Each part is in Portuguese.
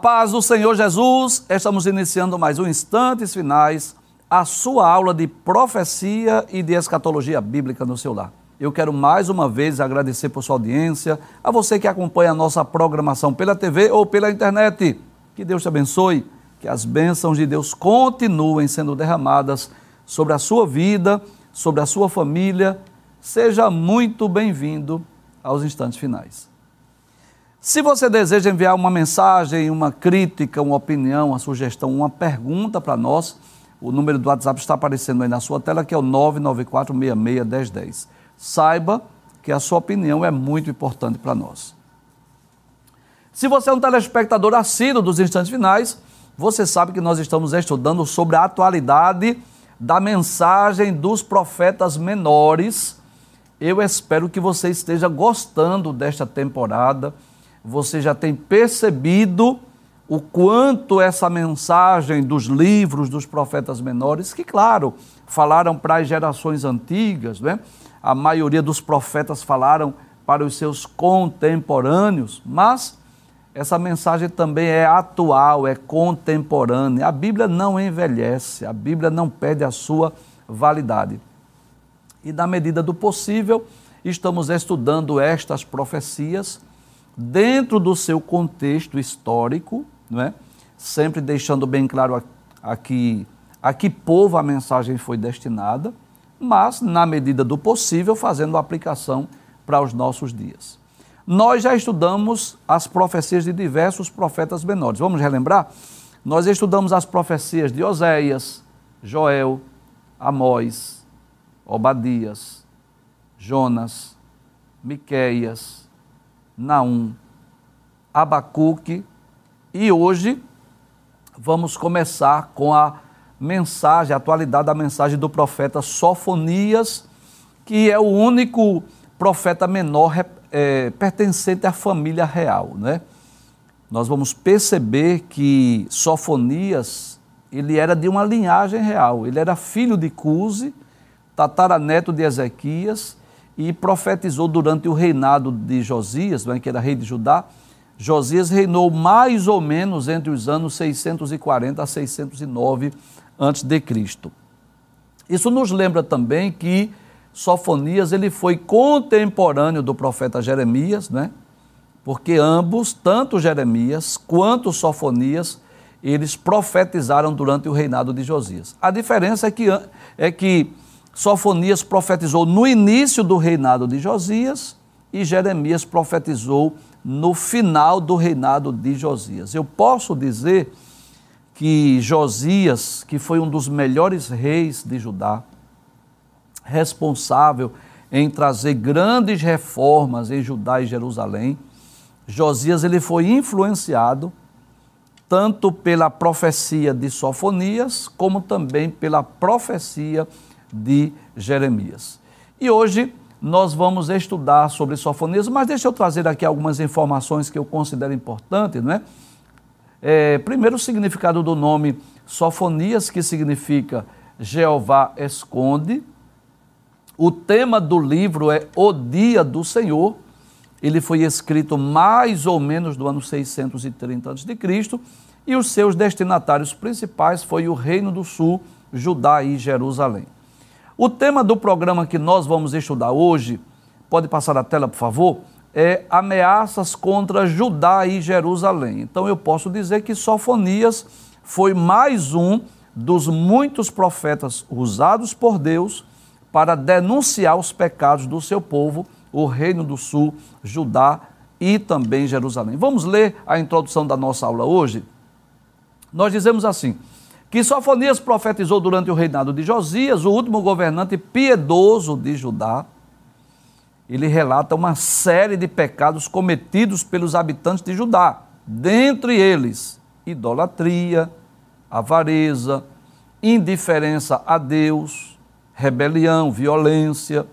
Paz do Senhor Jesus, estamos iniciando mais um Instantes Finais, a sua aula de profecia e de escatologia bíblica no seu lar. Eu quero mais uma vez agradecer por sua audiência, a você que acompanha a nossa programação pela TV ou pela internet. Que Deus te abençoe, que as bênçãos de Deus continuem sendo derramadas sobre a sua vida, sobre a sua família. Seja muito bem-vindo aos Instantes Finais. Se você deseja enviar uma mensagem, uma crítica, uma opinião, uma sugestão, uma pergunta para nós, o número do WhatsApp está aparecendo aí na sua tela, que é o 994661010. Saiba que a sua opinião é muito importante para nós. Se você é um telespectador assíduo dos instantes finais, você sabe que nós estamos estudando sobre a atualidade da mensagem dos profetas menores. Eu espero que você esteja gostando desta temporada você já tem percebido o quanto essa mensagem dos livros dos profetas menores, que, claro, falaram para as gerações antigas, né? a maioria dos profetas falaram para os seus contemporâneos, mas essa mensagem também é atual, é contemporânea. A Bíblia não envelhece, a Bíblia não perde a sua validade. E, na medida do possível, estamos estudando estas profecias dentro do seu contexto histórico, não é? sempre deixando bem claro aqui a que povo a mensagem foi destinada, mas, na medida do possível, fazendo aplicação para os nossos dias. Nós já estudamos as profecias de diversos profetas menores. Vamos relembrar? Nós estudamos as profecias de Oséias, Joel, Amós, Obadias, Jonas, Miqueias, Naum, Abacuque e hoje vamos começar com a mensagem, a atualidade da mensagem do profeta Sofonias, que é o único profeta menor é, pertencente à família real, né? Nós vamos perceber que Sofonias, ele era de uma linhagem real, ele era filho de Cuse, tataraneto de Ezequias, e profetizou durante o reinado de Josias, é, que era rei de Judá. Josias reinou mais ou menos entre os anos 640 a 609 a.C. Isso nos lembra também que Sofonias ele foi contemporâneo do profeta Jeremias, né? porque ambos, tanto Jeremias quanto Sofonias, eles profetizaram durante o reinado de Josias. A diferença é que, é que Sofonias profetizou no início do reinado de Josias e Jeremias profetizou no final do reinado de Josias. Eu posso dizer que Josias, que foi um dos melhores reis de Judá, responsável em trazer grandes reformas em Judá e Jerusalém, Josias ele foi influenciado tanto pela profecia de Sofonias, como também pela profecia de de Jeremias. E hoje nós vamos estudar sobre Sofonias, mas deixa eu trazer aqui algumas informações que eu considero importantes, não é? é primeiro, o significado do nome Sofonias, que significa Jeová esconde. O tema do livro é O Dia do Senhor. Ele foi escrito mais ou menos do ano 630 a.C. e os seus destinatários principais foi o Reino do Sul, Judá e Jerusalém. O tema do programa que nós vamos estudar hoje, pode passar a tela, por favor, é ameaças contra Judá e Jerusalém. Então eu posso dizer que Sofonias foi mais um dos muitos profetas usados por Deus para denunciar os pecados do seu povo, o Reino do Sul, Judá e também Jerusalém. Vamos ler a introdução da nossa aula hoje? Nós dizemos assim: que Sofonias profetizou durante o reinado de Josias, o último governante piedoso de Judá. Ele relata uma série de pecados cometidos pelos habitantes de Judá, dentre eles idolatria, avareza, indiferença a Deus, rebelião, violência.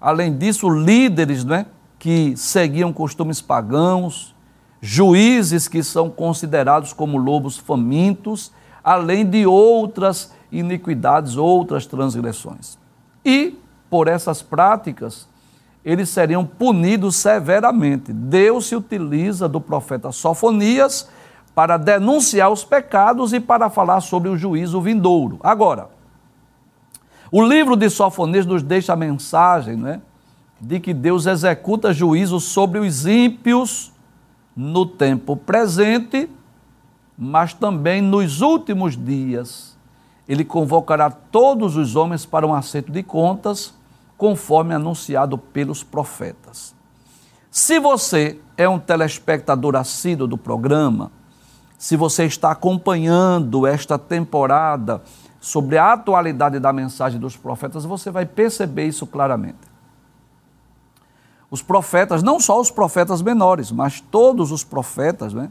Além disso, líderes né, que seguiam costumes pagãos, juízes que são considerados como lobos famintos além de outras iniquidades, outras transgressões. E, por essas práticas, eles seriam punidos severamente. Deus se utiliza do profeta Sofonias para denunciar os pecados e para falar sobre o juízo vindouro. Agora, o livro de Sofonias nos deixa a mensagem né, de que Deus executa juízo sobre os ímpios no tempo presente, mas também nos últimos dias. Ele convocará todos os homens para um acerto de contas, conforme anunciado pelos profetas. Se você é um telespectador assíduo do programa, se você está acompanhando esta temporada sobre a atualidade da mensagem dos profetas, você vai perceber isso claramente. Os profetas, não só os profetas menores, mas todos os profetas, né?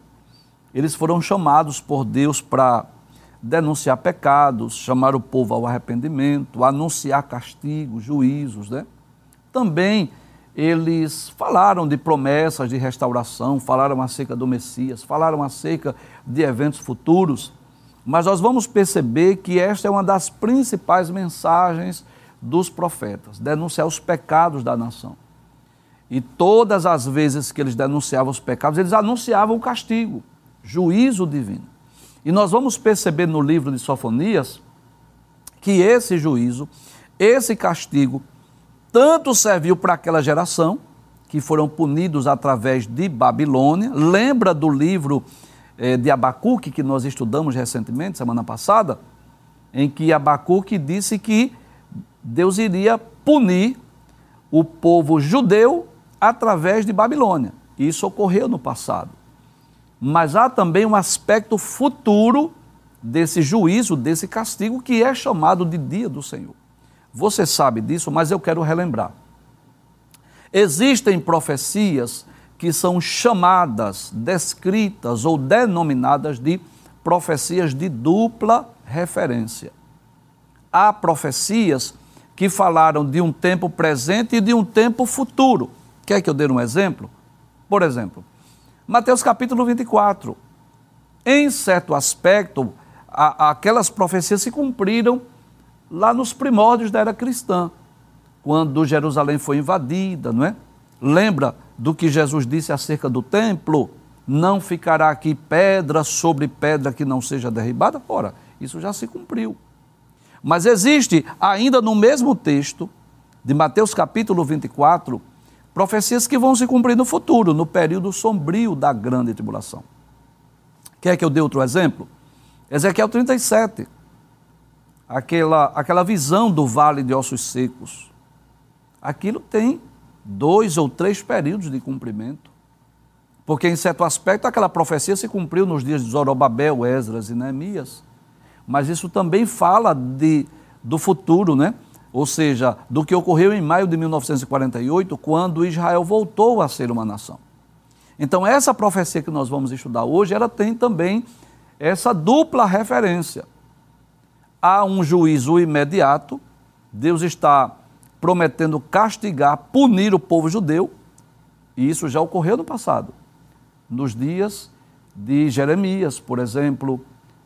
Eles foram chamados por Deus para denunciar pecados, chamar o povo ao arrependimento, anunciar castigos, juízos, né? Também eles falaram de promessas de restauração, falaram acerca do Messias, falaram acerca de eventos futuros, mas nós vamos perceber que esta é uma das principais mensagens dos profetas, denunciar os pecados da nação. E todas as vezes que eles denunciavam os pecados, eles anunciavam o castigo, juízo divino. E nós vamos perceber no livro de Sofonias que esse juízo, esse castigo, tanto serviu para aquela geração, que foram punidos através de Babilônia. Lembra do livro eh, de Abacuque, que nós estudamos recentemente, semana passada, em que Abacuque disse que Deus iria punir o povo judeu através de Babilônia. Isso ocorreu no passado. Mas há também um aspecto futuro desse juízo, desse castigo, que é chamado de dia do Senhor. Você sabe disso, mas eu quero relembrar. Existem profecias que são chamadas, descritas ou denominadas de profecias de dupla referência. Há profecias que falaram de um tempo presente e de um tempo futuro. Quer que eu dê um exemplo? Por exemplo, Mateus capítulo 24. Em certo aspecto, a, aquelas profecias se cumpriram lá nos primórdios da era cristã, quando Jerusalém foi invadida, não é? Lembra do que Jesus disse acerca do templo? Não ficará aqui pedra sobre pedra que não seja derribada? Ora, isso já se cumpriu. Mas existe, ainda no mesmo texto, de Mateus capítulo 24, profecias que vão se cumprir no futuro, no período sombrio da grande tribulação. Quer que eu dê outro exemplo? Ezequiel 37, aquela, aquela visão do vale de ossos secos. Aquilo tem dois ou três períodos de cumprimento. Porque, em certo aspecto, aquela profecia se cumpriu nos dias de Zorobabel, Esdras e Neemias. Mas isso também fala de, do futuro, né? Ou seja, do que ocorreu em maio de 1948, quando Israel voltou a ser uma nação. Então, essa profecia que nós vamos estudar hoje, ela tem também essa dupla referência. Há um juízo imediato, Deus está prometendo castigar, punir o povo judeu, e isso já ocorreu no passado, nos dias de Jeremias, por exemplo,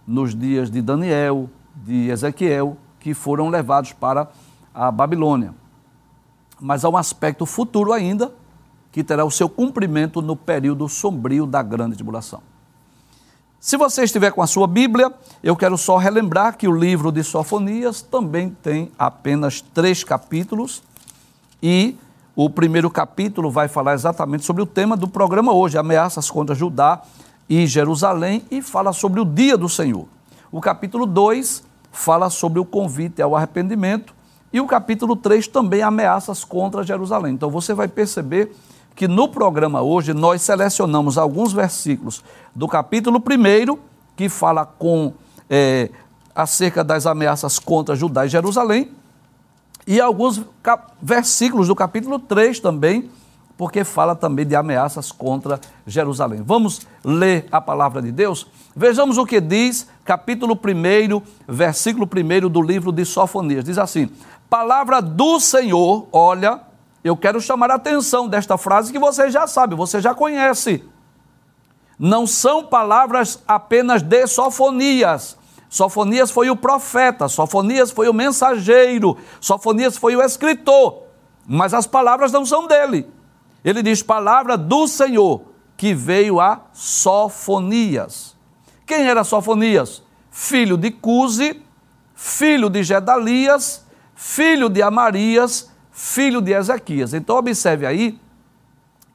nos dias de Daniel, de Ezequiel, que foram levados para a Babilônia. Mas há um aspecto futuro ainda, que terá o seu cumprimento no período sombrio da grande tribulação. Se você estiver com a sua Bíblia, eu quero só relembrar que o livro de Sofonias também tem apenas três capítulos e o primeiro capítulo vai falar exatamente sobre o tema do programa hoje, ameaças contra Judá e Jerusalém, e fala sobre o dia do Senhor. O capítulo 2 fala sobre o convite ao arrependimento e o capítulo 3 também ameaças contra Jerusalém. Então você vai perceber que no programa hoje nós selecionamos alguns versículos do capítulo 1, que fala com é, acerca das ameaças contra Judá e Jerusalém, e alguns versículos do capítulo 3 também, porque fala também de ameaças contra Jerusalém. Vamos ler a palavra de Deus? Vejamos o que diz capítulo 1, versículo 1 do livro de Sofonias. Diz assim: Palavra do Senhor, olha, eu quero chamar a atenção desta frase que você já sabe, você já conhece. Não são palavras apenas de Sofonias. Sofonias foi o profeta, Sofonias foi o mensageiro, Sofonias foi o escritor, mas as palavras não são dele. Ele diz palavra do Senhor, que veio a Sofonias. Quem era Sofonias? Filho de Cuse, filho de Gedalias, filho de Amarias, filho de Ezequias. Então observe aí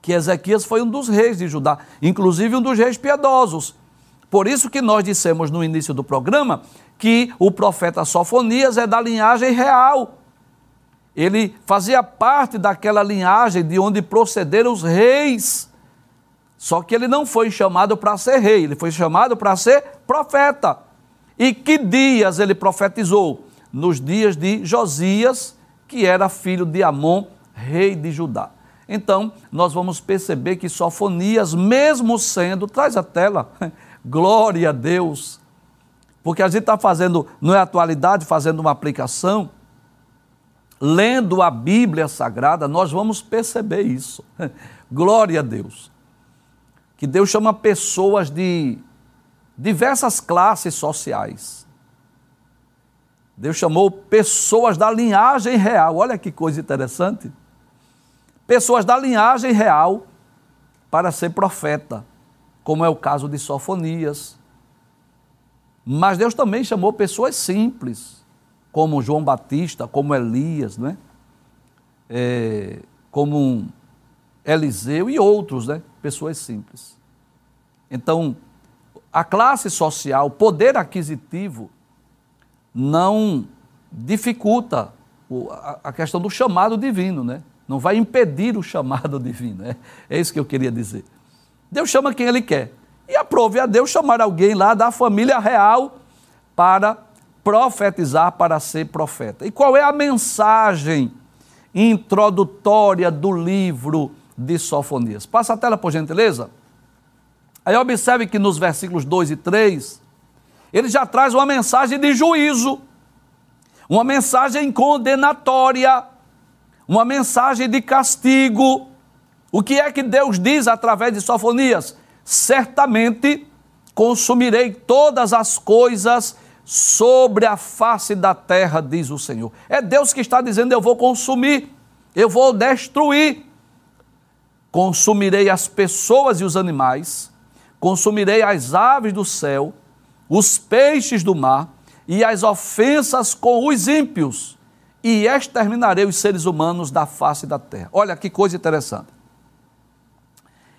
que Ezequias foi um dos reis de Judá, inclusive um dos reis piedosos. Por isso que nós dissemos no início do programa que o profeta Sofonias é da linhagem real. Ele fazia parte daquela linhagem de onde procederam os reis. Só que ele não foi chamado para ser rei, ele foi chamado para ser profeta. E que dias ele profetizou? Nos dias de Josias, que era filho de Amon, rei de Judá. Então, nós vamos perceber que Sofonias, mesmo sendo, traz a tela, glória a Deus, porque a gente está fazendo, não é atualidade, fazendo uma aplicação, lendo a Bíblia Sagrada, nós vamos perceber isso. Glória a Deus. Que Deus chama pessoas de diversas classes sociais. Deus chamou pessoas da linhagem real. Olha que coisa interessante pessoas da linhagem real para ser profeta, como é o caso de Sofonias. Mas Deus também chamou pessoas simples, como João Batista, como Elias, né? É, como Eliseu e outros, né? pessoas simples. Então, a classe social, o poder aquisitivo, não dificulta a questão do chamado divino, né? Não vai impedir o chamado divino. É, é isso que eu queria dizer. Deus chama quem Ele quer. E aprove a Deus chamar alguém lá da família real para profetizar, para ser profeta. E qual é a mensagem introdutória do livro de Sofonias? Passa a tela, por gentileza. Aí observe que nos versículos 2 e 3, ele já traz uma mensagem de juízo, uma mensagem condenatória uma mensagem de castigo. O que é que Deus diz através de Sofonias? Certamente consumirei todas as coisas sobre a face da terra, diz o Senhor. É Deus que está dizendo: eu vou consumir, eu vou destruir. Consumirei as pessoas e os animais, consumirei as aves do céu, os peixes do mar e as ofensas com os ímpios e exterminarei os seres humanos da face da terra. Olha que coisa interessante.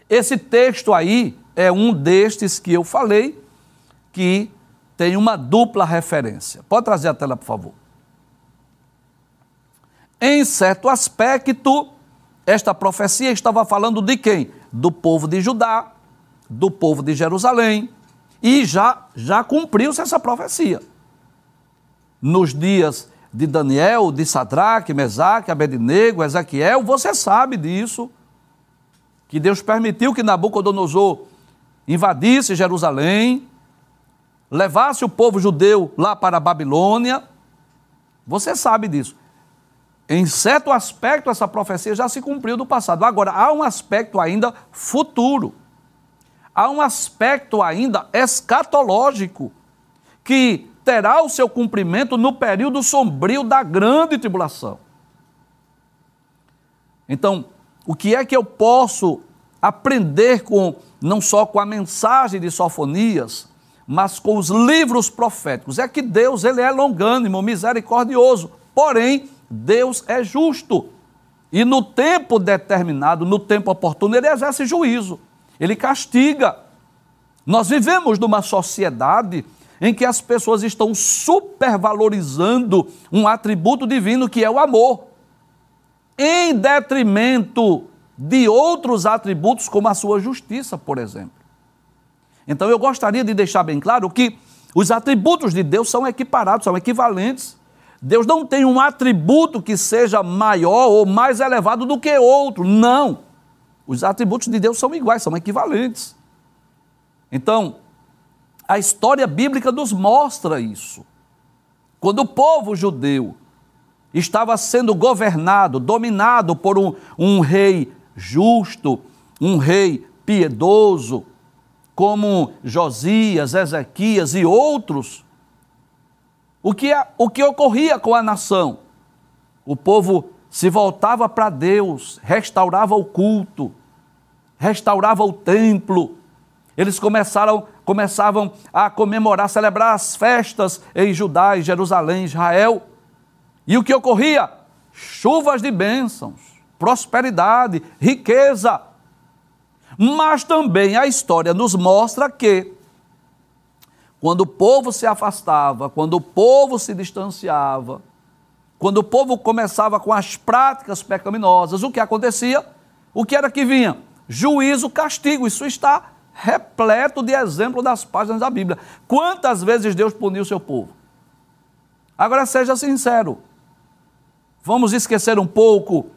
Esse texto aí é um destes que eu falei que tem uma dupla referência. Pode trazer a tela, por favor. Em certo aspecto, esta profecia estava falando de quem? Do povo de Judá, do povo de Jerusalém, e já já cumpriu-se essa profecia. Nos dias de Daniel, de Sadraque, Mesaque, Abednego, Ezequiel, você sabe disso. Que Deus permitiu que Nabucodonosor invadisse Jerusalém, levasse o povo judeu lá para a Babilônia. Você sabe disso. Em certo aspecto, essa profecia já se cumpriu do passado. Agora, há um aspecto ainda futuro. Há um aspecto ainda escatológico que terá o seu cumprimento no período sombrio da grande tribulação. Então, o que é que eu posso aprender com não só com a mensagem de Sofonias, mas com os livros proféticos? É que Deus, ele é longânimo, misericordioso, porém Deus é justo. E no tempo determinado, no tempo oportuno, ele exerce juízo. Ele castiga. Nós vivemos numa sociedade em que as pessoas estão supervalorizando um atributo divino que é o amor, em detrimento de outros atributos, como a sua justiça, por exemplo. Então eu gostaria de deixar bem claro que os atributos de Deus são equiparados, são equivalentes. Deus não tem um atributo que seja maior ou mais elevado do que outro. Não. Os atributos de Deus são iguais, são equivalentes. Então, a história bíblica nos mostra isso. Quando o povo judeu estava sendo governado, dominado por um, um rei justo, um rei piedoso, como Josias, Ezequias e outros, o que, o que ocorria com a nação? O povo se voltava para Deus, restaurava o culto, restaurava o templo, eles começaram começavam a comemorar, celebrar as festas em Judá, em Jerusalém, Israel. E o que ocorria? Chuvas de bênçãos, prosperidade, riqueza. Mas também a história nos mostra que, quando o povo se afastava, quando o povo se distanciava, quando o povo começava com as práticas pecaminosas, o que acontecia? O que era que vinha? Juízo, castigo. Isso está repleto de exemplo das páginas da Bíblia. Quantas vezes Deus puniu o seu povo? Agora seja sincero. Vamos esquecer um pouco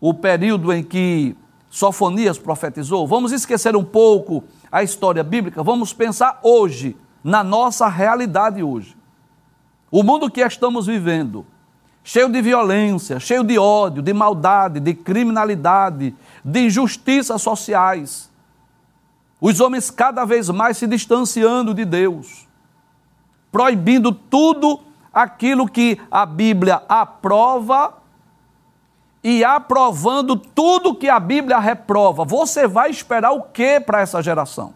o período em que Sofonias profetizou? Vamos esquecer um pouco a história bíblica? Vamos pensar hoje, na nossa realidade hoje. O mundo que estamos vivendo, cheio de violência, cheio de ódio, de maldade, de criminalidade, de injustiças sociais. Os homens cada vez mais se distanciando de Deus, proibindo tudo aquilo que a Bíblia aprova e aprovando tudo que a Bíblia reprova. Você vai esperar o que para essa geração?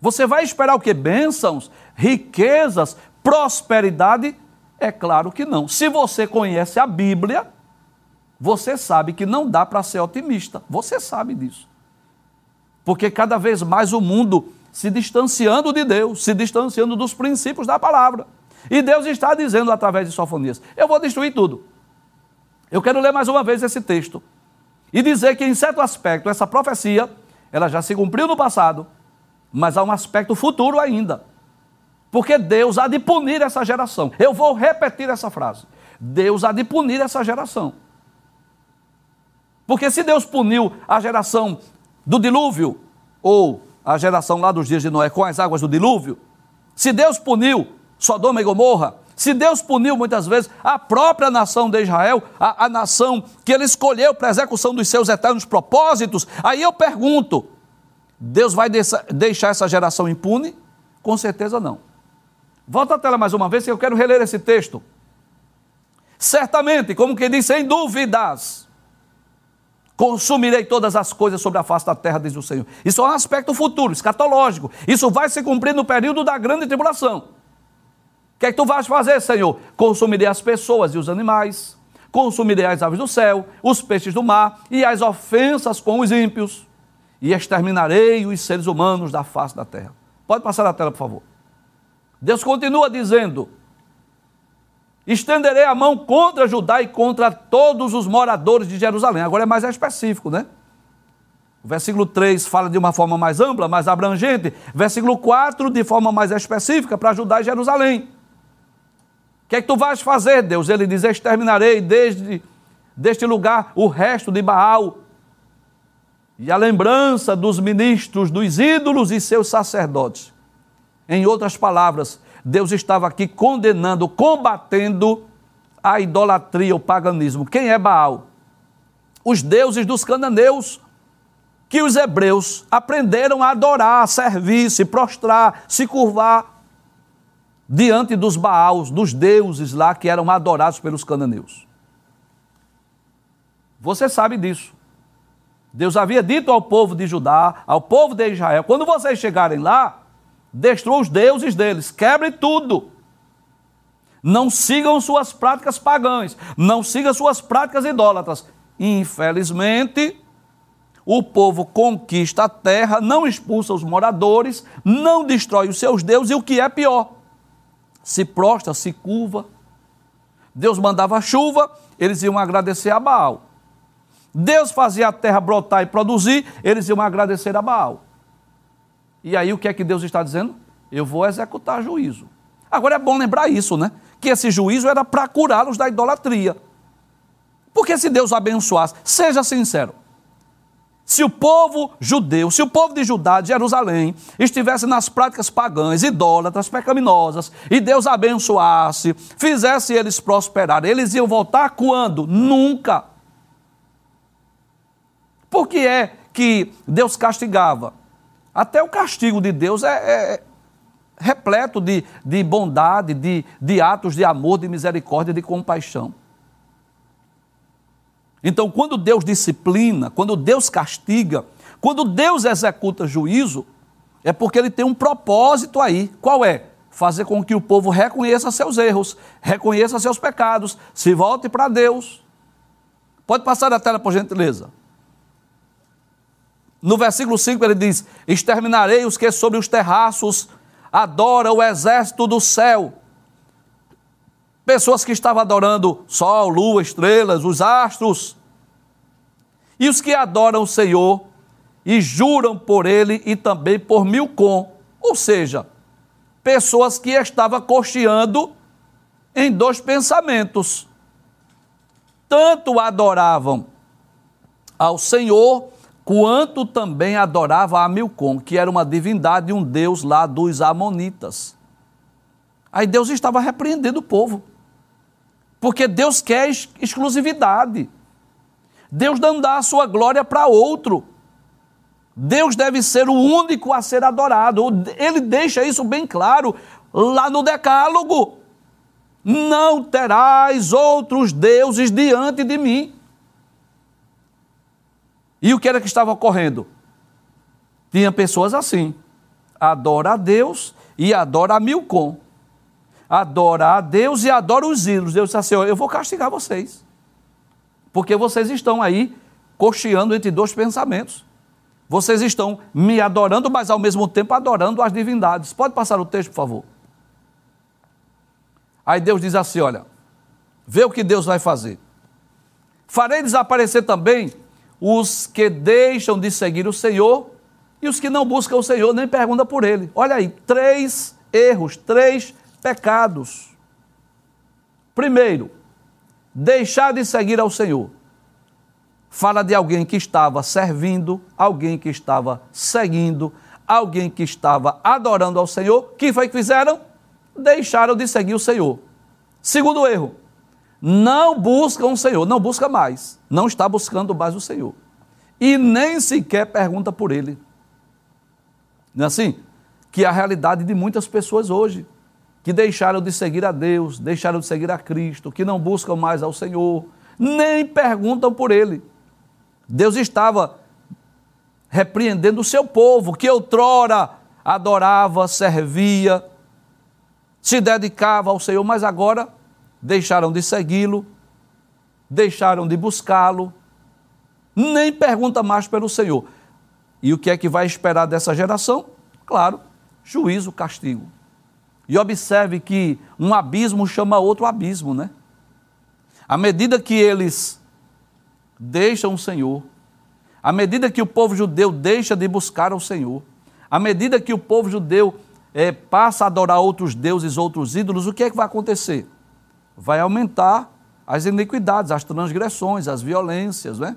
Você vai esperar o que? Bênçãos, riquezas, prosperidade? É claro que não. Se você conhece a Bíblia, você sabe que não dá para ser otimista. Você sabe disso. Porque cada vez mais o mundo se distanciando de Deus, se distanciando dos princípios da palavra. E Deus está dizendo através de Sofonias: Eu vou destruir tudo. Eu quero ler mais uma vez esse texto e dizer que, em certo aspecto, essa profecia ela já se cumpriu no passado, mas há um aspecto futuro ainda. Porque Deus há de punir essa geração. Eu vou repetir essa frase. Deus há de punir essa geração. Porque se Deus puniu a geração do dilúvio, ou a geração lá dos dias de Noé com as águas do dilúvio, se Deus puniu Sodoma e Gomorra, se Deus puniu muitas vezes a própria nação de Israel, a, a nação que ele escolheu para a execução dos seus eternos propósitos, aí eu pergunto: Deus vai deixar essa geração impune? Com certeza não. Volta a tela mais uma vez que eu quero reler esse texto. Certamente, como que diz, sem dúvidas, consumirei todas as coisas sobre a face da terra, diz o Senhor. Isso é um aspecto futuro, escatológico. Isso vai se cumprir no período da grande tribulação. O que é que tu vais fazer, Senhor? Consumirei as pessoas e os animais, consumirei as aves do céu, os peixes do mar e as ofensas com os ímpios, e exterminarei os seres humanos da face da terra. Pode passar a tela, por favor. Deus continua dizendo: estenderei a mão contra Judá e contra todos os moradores de Jerusalém. Agora é mais específico, né? O versículo 3 fala de uma forma mais ampla, mais abrangente. Versículo 4, de forma mais específica, para Judá e Jerusalém. O que é que tu vais fazer, Deus? Ele diz: exterminarei desde deste lugar o resto de Baal e a lembrança dos ministros, dos ídolos e seus sacerdotes. Em outras palavras, Deus estava aqui condenando, combatendo a idolatria, o paganismo. Quem é Baal? Os deuses dos cananeus, que os hebreus aprenderam a adorar, servir, se prostrar, se curvar diante dos Baals, dos deuses lá que eram adorados pelos cananeus. Você sabe disso. Deus havia dito ao povo de Judá, ao povo de Israel: quando vocês chegarem lá, destrua os deuses deles, quebre tudo. Não sigam suas práticas pagãs, não sigam suas práticas idólatras. Infelizmente, o povo conquista a terra, não expulsa os moradores, não destrói os seus deuses e o que é pior, se prostra, se curva. Deus mandava chuva, eles iam agradecer a Baal. Deus fazia a terra brotar e produzir, eles iam agradecer a Baal. E aí o que é que Deus está dizendo? Eu vou executar juízo. Agora é bom lembrar isso, né? Que esse juízo era para curá-los da idolatria. Porque se Deus abençoasse, seja sincero, se o povo judeu, se o povo de Judá, de Jerusalém, estivesse nas práticas pagãs, idólatras, pecaminosas, e Deus abençoasse, fizesse eles prosperar, eles iam voltar quando? Nunca. Por que é que Deus castigava? Até o castigo de Deus é, é, é repleto de, de bondade, de, de atos de amor, de misericórdia, de compaixão. Então, quando Deus disciplina, quando Deus castiga, quando Deus executa juízo, é porque ele tem um propósito aí. Qual é? Fazer com que o povo reconheça seus erros, reconheça seus pecados, se volte para Deus. Pode passar a tela, por gentileza. No versículo 5 ele diz: Exterminarei os que sobre os terraços adoram o exército do céu. Pessoas que estavam adorando sol, lua, estrelas, os astros. E os que adoram o Senhor e juram por ele e também por Milcom. Ou seja, pessoas que estavam cocheando em dois pensamentos. Tanto adoravam ao Senhor quanto também adorava a Milcom, que era uma divindade, um deus lá dos Amonitas. Aí Deus estava repreendendo o povo, porque Deus quer exclusividade. Deus não dá a sua glória para outro. Deus deve ser o único a ser adorado. Ele deixa isso bem claro lá no Decálogo. Não terás outros deuses diante de mim. E o que era que estava ocorrendo? Tinha pessoas assim: adora a Deus e adora a Milcom. Adora a Deus e adora os ídolos. Deus disse assim: Eu vou castigar vocês. Porque vocês estão aí cocheando entre dois pensamentos. Vocês estão me adorando, mas ao mesmo tempo adorando as divindades. Pode passar o texto, por favor. Aí Deus diz assim: Olha, vê o que Deus vai fazer. Farei desaparecer também os que deixam de seguir o Senhor e os que não buscam o Senhor nem perguntam por ele. Olha aí, três erros, três pecados. Primeiro, deixar de seguir ao Senhor. Fala de alguém que estava servindo, alguém que estava seguindo, alguém que estava adorando ao Senhor. que foi que fizeram? Deixaram de seguir o Senhor. Segundo erro, não buscam o Senhor, não busca mais, não está buscando mais o Senhor. E nem sequer pergunta por ele. Não é assim? Que é a realidade de muitas pessoas hoje, que deixaram de seguir a Deus, deixaram de seguir a Cristo, que não buscam mais ao Senhor, nem perguntam por ele. Deus estava repreendendo o seu povo, que outrora adorava, servia, se dedicava ao Senhor, mas agora deixaram de segui-lo, deixaram de buscá-lo, nem pergunta mais pelo Senhor. E o que é que vai esperar dessa geração? Claro, juízo, castigo. E observe que um abismo chama outro abismo, né? À medida que eles deixam o Senhor, à medida que o povo judeu deixa de buscar o Senhor, à medida que o povo judeu é, passa a adorar outros deuses, outros ídolos, o que é que vai acontecer? Vai aumentar as iniquidades, as transgressões, as violências, né?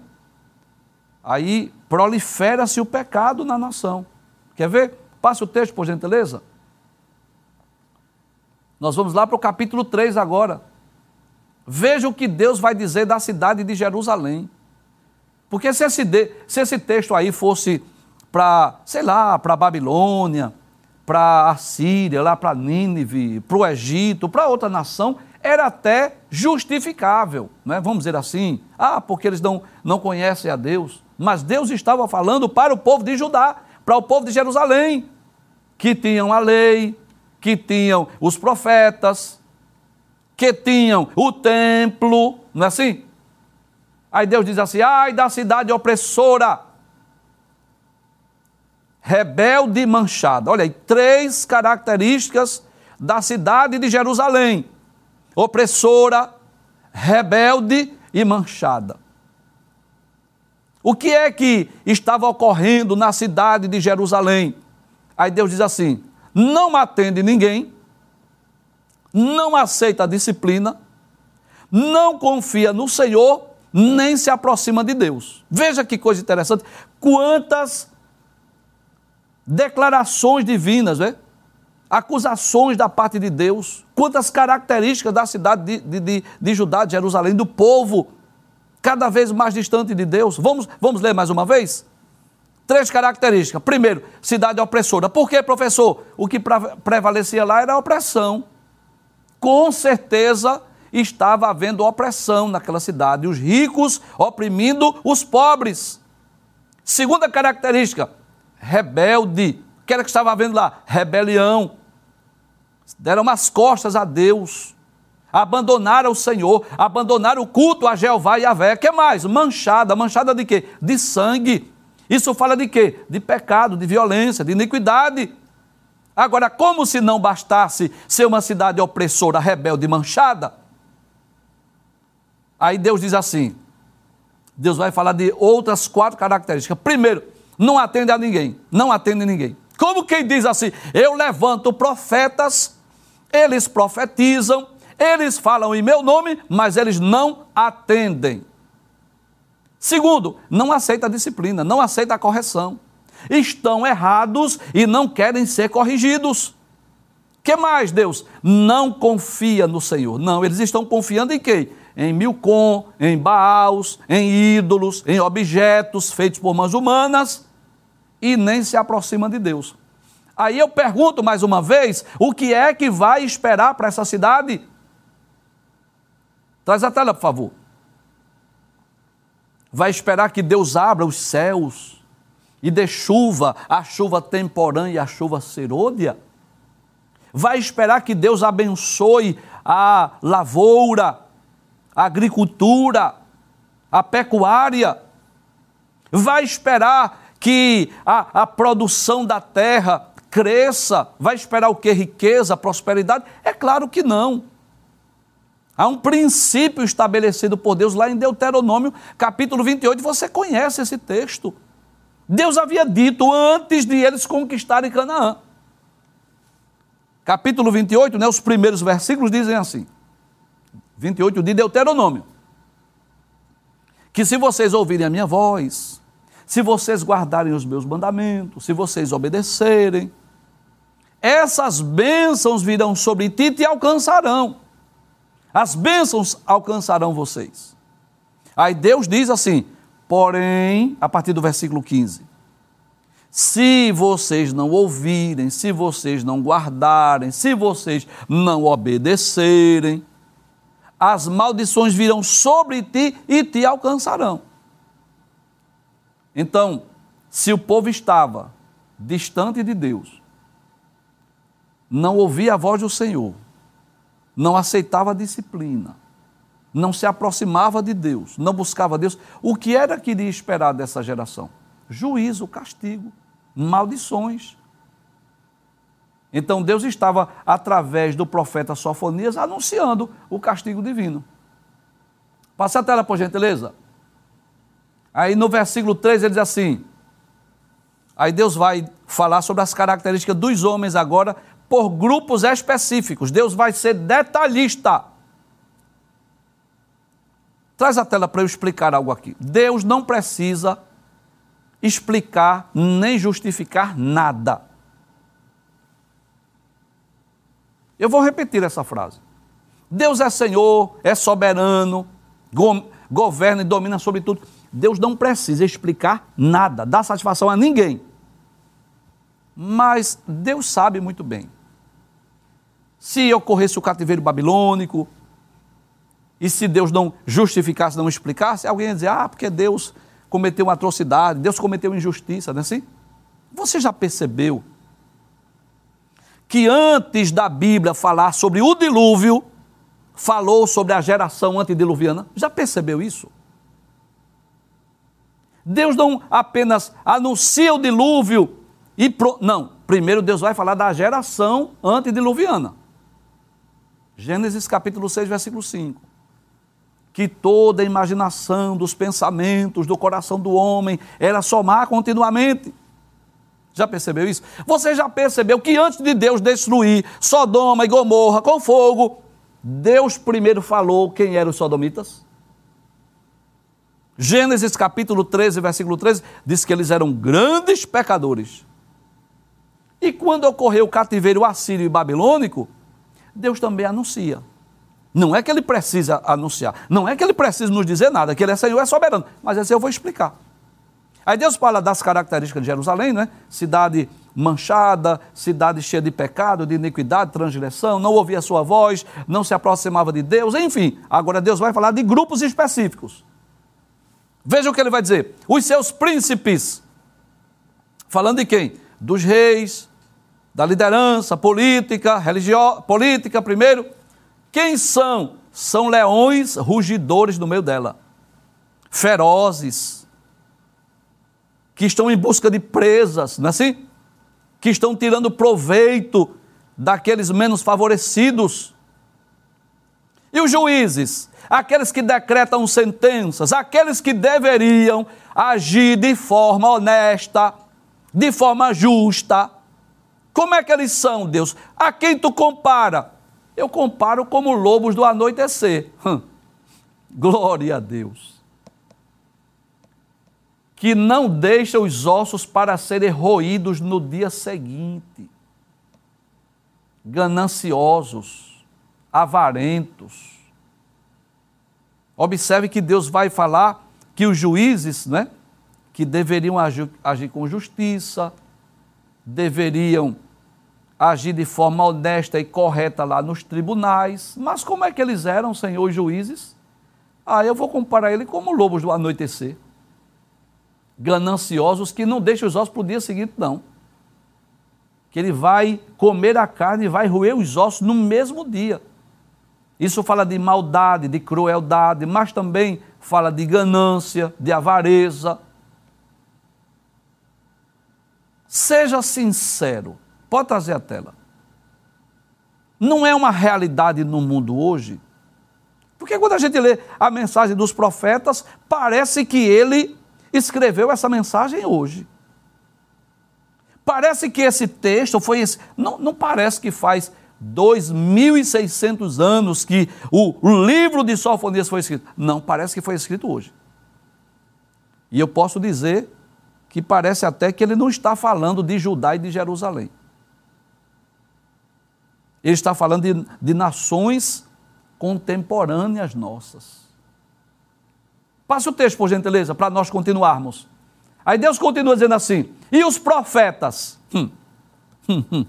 Aí prolifera-se o pecado na nação. Quer ver? Passe o texto, por gentileza. Nós vamos lá para o capítulo 3 agora. Veja o que Deus vai dizer da cidade de Jerusalém. Porque se esse, de, se esse texto aí fosse para, sei lá, para a Babilônia, para a Síria, lá para Nínive, para o Egito, para outra nação, era até justificável, né? vamos dizer assim. Ah, porque eles não, não conhecem a Deus. Mas Deus estava falando para o povo de Judá, para o povo de Jerusalém, que tinham a lei, que tinham os profetas, que tinham o templo, não é assim? Aí Deus diz assim: ai da cidade opressora, rebelde e manchada. Olha aí, três características da cidade de Jerusalém opressora, rebelde e manchada. O que é que estava ocorrendo na cidade de Jerusalém? Aí Deus diz assim: não atende ninguém, não aceita a disciplina, não confia no Senhor, nem se aproxima de Deus. Veja que coisa interessante. Quantas declarações divinas, né? Acusações da parte de Deus, quantas características da cidade de, de, de, Judá, de Jerusalém, do povo, cada vez mais distante de Deus. Vamos, vamos ler mais uma vez? Três características. Primeiro, cidade opressora. Por que, professor? O que prevalecia lá era a opressão. Com certeza estava havendo opressão naquela cidade, os ricos oprimindo os pobres. Segunda característica, rebelde que era que estava havendo lá? Rebelião. Deram as costas a Deus. Abandonaram o Senhor, abandonaram o culto a Jeová e a Vé. que mais? Manchada. Manchada de quê? De sangue. Isso fala de quê? De pecado, de violência, de iniquidade. Agora, como se não bastasse ser uma cidade opressora, rebelde, manchada, aí Deus diz assim: Deus vai falar de outras quatro características. Primeiro, não atende a ninguém, não atende a ninguém. Como quem diz assim: Eu levanto profetas, eles profetizam, eles falam em meu nome, mas eles não atendem. Segundo, não aceita a disciplina, não aceita a correção. Estão errados e não querem ser corrigidos. Que mais, Deus? Não confia no Senhor. Não, eles estão confiando em quem? Em Milcom, em Baals, em ídolos, em objetos feitos por mãos humanas e nem se aproximam de Deus. Aí eu pergunto mais uma vez: o que é que vai esperar para essa cidade? Traz a tela, por favor vai esperar que Deus abra os céus e dê chuva, a chuva temporã e a chuva serôdia? Vai esperar que Deus abençoe a lavoura, a agricultura, a pecuária? Vai esperar que a, a produção da terra cresça? Vai esperar o que? Riqueza, prosperidade? É claro que não. Há um princípio estabelecido por Deus lá em Deuteronômio, capítulo 28, você conhece esse texto. Deus havia dito antes de eles conquistarem Canaã. Capítulo 28, né, os primeiros versículos dizem assim: 28 de Deuteronômio. Que se vocês ouvirem a minha voz, se vocês guardarem os meus mandamentos, se vocês obedecerem, essas bênçãos virão sobre ti e te alcançarão as bênçãos alcançarão vocês. Aí Deus diz assim, porém, a partir do versículo 15: se vocês não ouvirem, se vocês não guardarem, se vocês não obedecerem, as maldições virão sobre ti e te alcançarão. Então, se o povo estava distante de Deus, não ouvia a voz do Senhor, não aceitava a disciplina, não se aproximava de Deus, não buscava Deus, o que era que iria esperar dessa geração? Juízo, castigo, maldições. Então Deus estava, através do profeta Sofonias, anunciando o castigo divino. Passa a tela, por gentileza. Aí no versículo 3 ele diz assim: Aí Deus vai falar sobre as características dos homens agora por grupos específicos. Deus vai ser detalhista. Traz a tela para eu explicar algo aqui. Deus não precisa explicar nem justificar nada. Eu vou repetir essa frase. Deus é Senhor, é soberano, governa e domina sobre tudo. Deus não precisa explicar nada, dar satisfação a ninguém. Mas Deus sabe muito bem se ocorresse o cativeiro babilônico, e se Deus não justificasse, não explicasse, alguém ia dizer, ah, porque Deus cometeu uma atrocidade, Deus cometeu injustiça, não é assim? Você já percebeu que antes da Bíblia falar sobre o dilúvio, falou sobre a geração antediluviana? Já percebeu isso? Deus não apenas anuncia o dilúvio e. Pro... Não, primeiro Deus vai falar da geração antediluviana. Gênesis capítulo 6, versículo 5. Que toda a imaginação dos pensamentos do coração do homem era somar continuamente. Já percebeu isso? Você já percebeu que antes de Deus destruir Sodoma e Gomorra com fogo, Deus primeiro falou quem eram os sodomitas? Gênesis capítulo 13, versículo 13, diz que eles eram grandes pecadores. E quando ocorreu o cativeiro assírio e babilônico, Deus também anuncia. Não é que ele precisa anunciar, não é que ele precisa nos dizer nada, que ele é Senhor, é soberano, mas esse eu vou explicar. Aí Deus fala das características de Jerusalém, né? Cidade manchada, cidade cheia de pecado, de iniquidade, transgressão, não ouvia a sua voz, não se aproximava de Deus, enfim. Agora Deus vai falar de grupos específicos. Veja o que ele vai dizer. Os seus príncipes. Falando de quem? dos reis, da liderança política, religiosa, política primeiro. Quem são? São leões rugidores no meio dela, ferozes, que estão em busca de presas, não é assim? Que estão tirando proveito daqueles menos favorecidos. E os juízes, aqueles que decretam sentenças, aqueles que deveriam agir de forma honesta, de forma justa. Como é que eles são, Deus? A quem tu compara? Eu comparo como lobos do anoitecer. Hum. Glória a Deus que não deixa os ossos para serem roídos no dia seguinte. Gananciosos, avarentos. Observe que Deus vai falar que os juízes, né, que deveriam agir, agir com justiça, deveriam agir de forma honesta e correta lá nos tribunais. Mas como é que eles eram, senhor, juízes? Ah, eu vou comparar ele como lobos do anoitecer gananciosos que não deixam os ossos para o dia seguinte, não. Que ele vai comer a carne e vai roer os ossos no mesmo dia. Isso fala de maldade, de crueldade, mas também fala de ganância, de avareza. Seja sincero, pode trazer a tela. Não é uma realidade no mundo hoje, porque quando a gente lê a mensagem dos profetas, parece que ele escreveu essa mensagem hoje. Parece que esse texto foi. Não, não parece que faz 2.600 anos que o, livro de Sofonias foi escrito. Não, parece que foi escrito hoje. E eu posso dizer que parece até que ele não está falando de Judá e de Jerusalém. Ele está falando de, de nações contemporâneas nossas. Passe o texto, por gentileza, para nós continuarmos. Aí Deus continua dizendo assim: e os profetas? Hum, hum, hum.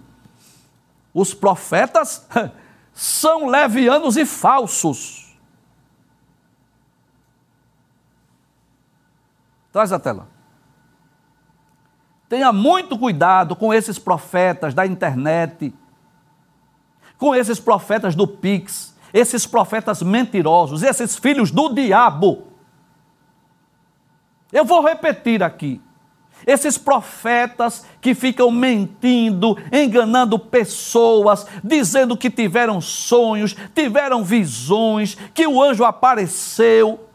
Os profetas são levianos e falsos. Traz a tela. Tenha muito cuidado com esses profetas da internet, com esses profetas do Pix, esses profetas mentirosos, esses filhos do diabo eu vou repetir aqui. Esses profetas que ficam mentindo, enganando pessoas, dizendo que tiveram sonhos, tiveram visões, que o anjo apareceu,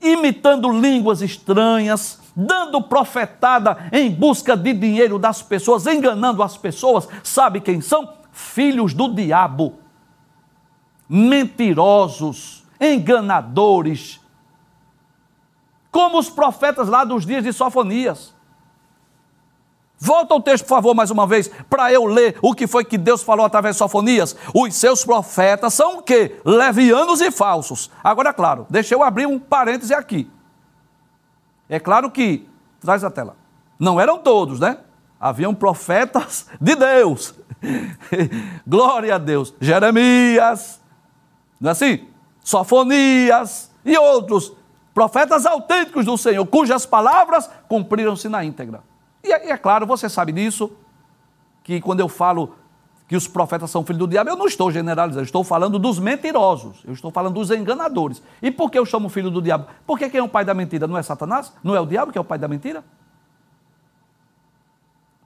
imitando línguas estranhas, dando profetada em busca de dinheiro das pessoas, enganando as pessoas, sabe quem são? Filhos do diabo, mentirosos, enganadores, como os profetas lá dos dias de Sofonias. Volta ao texto, por favor, mais uma vez, para eu ler o que foi que Deus falou através de Sofonias. Os seus profetas são o quê? Levianos e falsos. Agora, claro, deixa eu abrir um parêntese aqui. É claro que, traz a tela, não eram todos, né? Haviam profetas de Deus. Glória a Deus. Jeremias, não é assim? Sofonias e outros profetas autênticos do Senhor, cujas palavras cumpriram-se na íntegra. E é, é, claro, você sabe disso, que quando eu falo que os profetas são filhos do diabo, eu não estou generalizando, eu estou falando dos mentirosos, eu estou falando dos enganadores. E por que eu chamo filho do diabo? Porque quem é o pai da mentira? Não é Satanás? Não é o diabo que é o pai da mentira?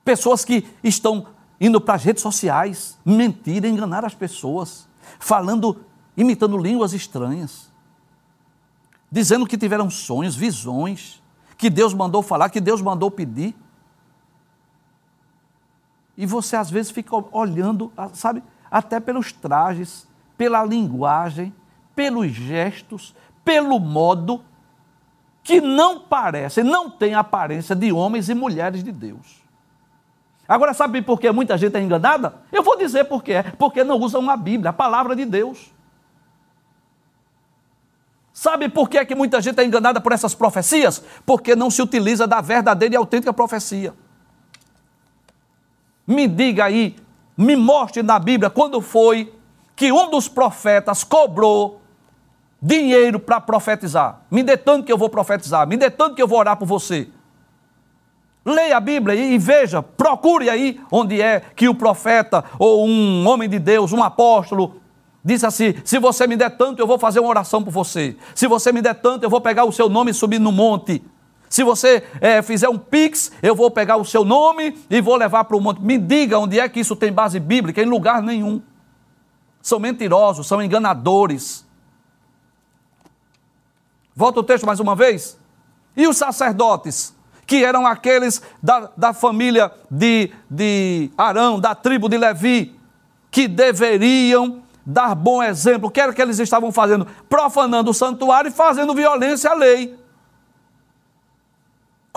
Pessoas que estão indo para as redes sociais, mentir, enganar as pessoas, falando, imitando línguas estranhas dizendo que tiveram sonhos, visões, que Deus mandou falar, que Deus mandou pedir. E você às vezes fica olhando, sabe, até pelos trajes, pela linguagem, pelos gestos, pelo modo, que não parecem, não tem aparência de homens e mulheres de Deus. Agora, sabe por que muita gente é enganada? Eu vou dizer por quê. Porque não usam a Bíblia, a palavra de Deus. Sabe por que, é que muita gente é enganada por essas profecias? Porque não se utiliza da verdadeira e autêntica profecia. Me diga aí, me mostre na Bíblia quando foi que um dos profetas cobrou dinheiro para profetizar. Me dê tanto que eu vou profetizar, me dê tanto que eu vou orar por você. Leia a Bíblia e veja, procure aí onde é que o profeta ou um homem de Deus, um apóstolo, disse assim: se você me der tanto, eu vou fazer uma oração por você. Se você me der tanto, eu vou pegar o seu nome e subir no monte. Se você é, fizer um pix, eu vou pegar o seu nome e vou levar para o monte. Me diga onde é que isso tem base bíblica, em lugar nenhum. São mentirosos, são enganadores. Volta o texto mais uma vez. E os sacerdotes, que eram aqueles da, da família de, de Arão, da tribo de Levi, que deveriam dar bom exemplo. O que era que eles estavam fazendo? Profanando o santuário e fazendo violência à lei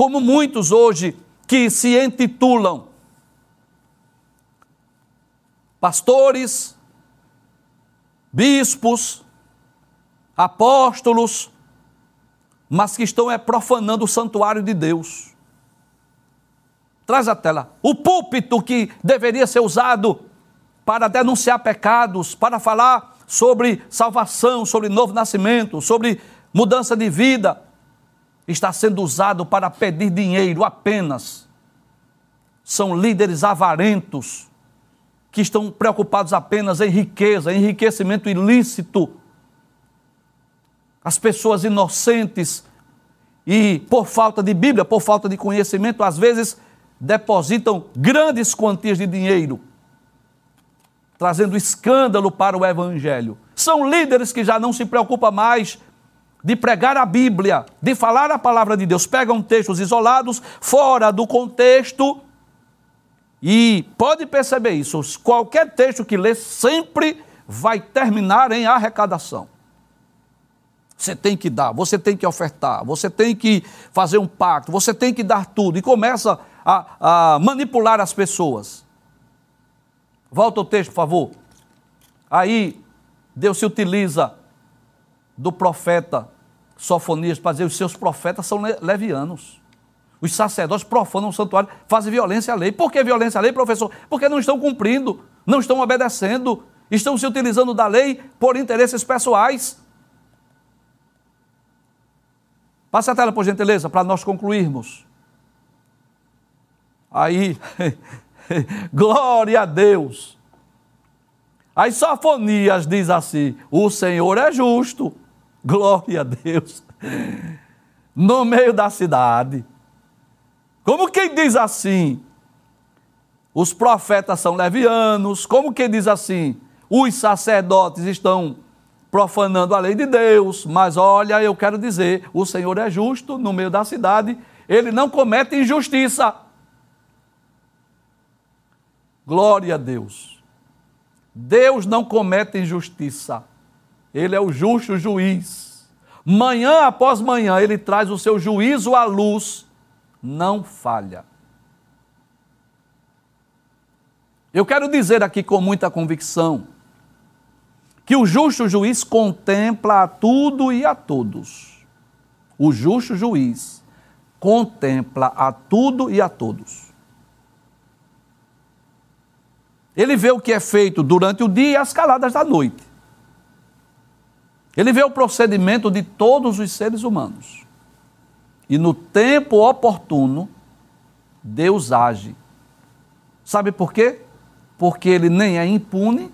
como muitos hoje que se intitulam pastores, bispos, apóstolos, mas que estão é, profanando o santuário de Deus. Traz a tela. O púlpito que deveria ser usado para denunciar pecados, para falar sobre salvação, sobre novo nascimento, sobre mudança de vida, está sendo usado para pedir dinheiro apenas. São líderes avarentos que estão preocupados apenas em riqueza, enriquecimento ilícito. As pessoas inocentes e por falta de Bíblia, por falta de conhecimento, às vezes depositam grandes quantias de dinheiro, trazendo escândalo para o evangelho. São líderes que já não se preocupam mais de pregar a Bíblia, de falar a palavra de Deus, pegam textos isolados, fora do contexto, e pode perceber isso, qualquer texto que lê sempre vai terminar em arrecadação. Você tem que dar, você tem que ofertar, você tem que fazer um pacto, você tem que dar tudo, e começa a, a manipular as pessoas. Volta o texto, por favor. Aí, Deus se utiliza do profeta Sofonias para dizer os seus profetas são levianos. Os sacerdotes profanam o santuário, fazem violência à lei. Por que violência à lei, professor? Porque não estão cumprindo, não estão obedecendo, estão se utilizando da lei por interesses pessoais. Passe a tela, por gentileza, para nós concluirmos. Aí, glória a Deus. As Sofonias diz assim: o Senhor é justo. Glória a Deus. No meio da cidade. Como quem diz assim? Os profetas são levianos. Como quem diz assim? Os sacerdotes estão profanando a lei de Deus. Mas olha, eu quero dizer: o Senhor é justo no meio da cidade. Ele não comete injustiça. Glória a Deus. Deus não comete injustiça. Ele é o justo juiz. Manhã após manhã, ele traz o seu juízo à luz, não falha. Eu quero dizer aqui com muita convicção que o justo juiz contempla a tudo e a todos. O justo juiz contempla a tudo e a todos. Ele vê o que é feito durante o dia e as caladas da noite. Ele vê o procedimento de todos os seres humanos. E no tempo oportuno, Deus age. Sabe por quê? Porque ele nem é impune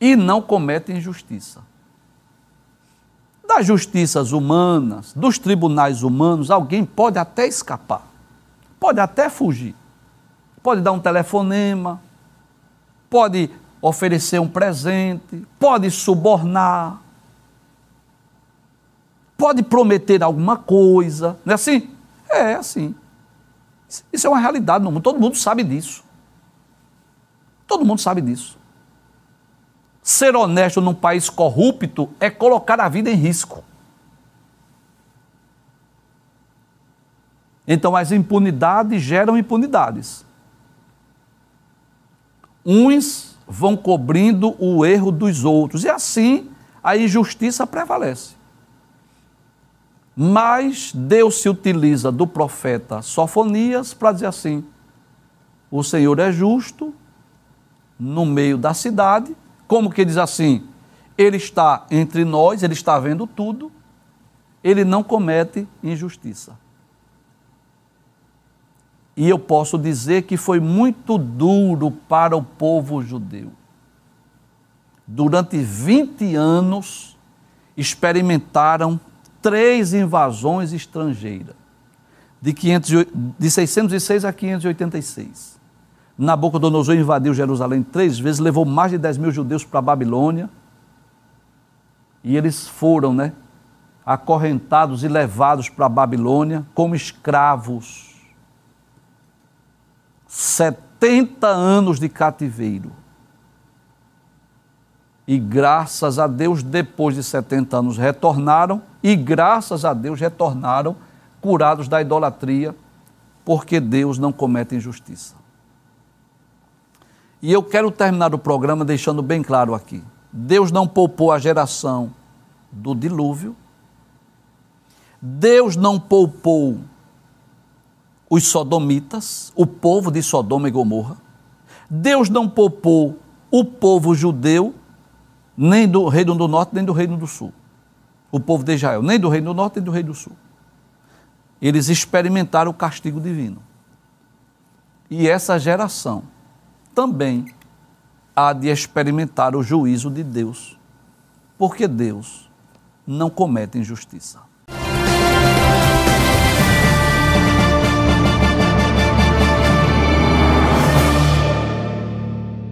e não comete injustiça. Das justiças humanas, dos tribunais humanos, alguém pode até escapar, pode até fugir, pode dar um telefonema, pode oferecer um presente, pode subornar, pode prometer alguma coisa, não é assim? É assim. Isso é uma realidade no mundo, todo mundo sabe disso. Todo mundo sabe disso. Ser honesto num país corrupto é colocar a vida em risco. Então as impunidades geram impunidades. Uns vão cobrindo o erro dos outros. E assim a injustiça prevalece. Mas Deus se utiliza do profeta Sofonias para dizer assim: o Senhor é justo no meio da cidade, como que diz assim? Ele está entre nós, ele está vendo tudo, ele não comete injustiça. E eu posso dizer que foi muito duro para o povo judeu. Durante 20 anos, experimentaram três invasões estrangeiras, de, 500, de 606 a 586. Nabucodonosor invadiu Jerusalém três vezes, levou mais de 10 mil judeus para a Babilônia. E eles foram, né, acorrentados e levados para a Babilônia como escravos. 70 anos de cativeiro. E graças a Deus, depois de 70 anos, retornaram, e graças a Deus, retornaram curados da idolatria, porque Deus não comete injustiça. E eu quero terminar o programa deixando bem claro aqui: Deus não poupou a geração do dilúvio, Deus não poupou os sodomitas, o povo de Sodoma e Gomorra. Deus não poupou o povo judeu, nem do reino do norte, nem do reino do sul. O povo de Israel, nem do reino do norte, nem do reino do sul. Eles experimentaram o castigo divino. E essa geração também há de experimentar o juízo de Deus, porque Deus não comete injustiça.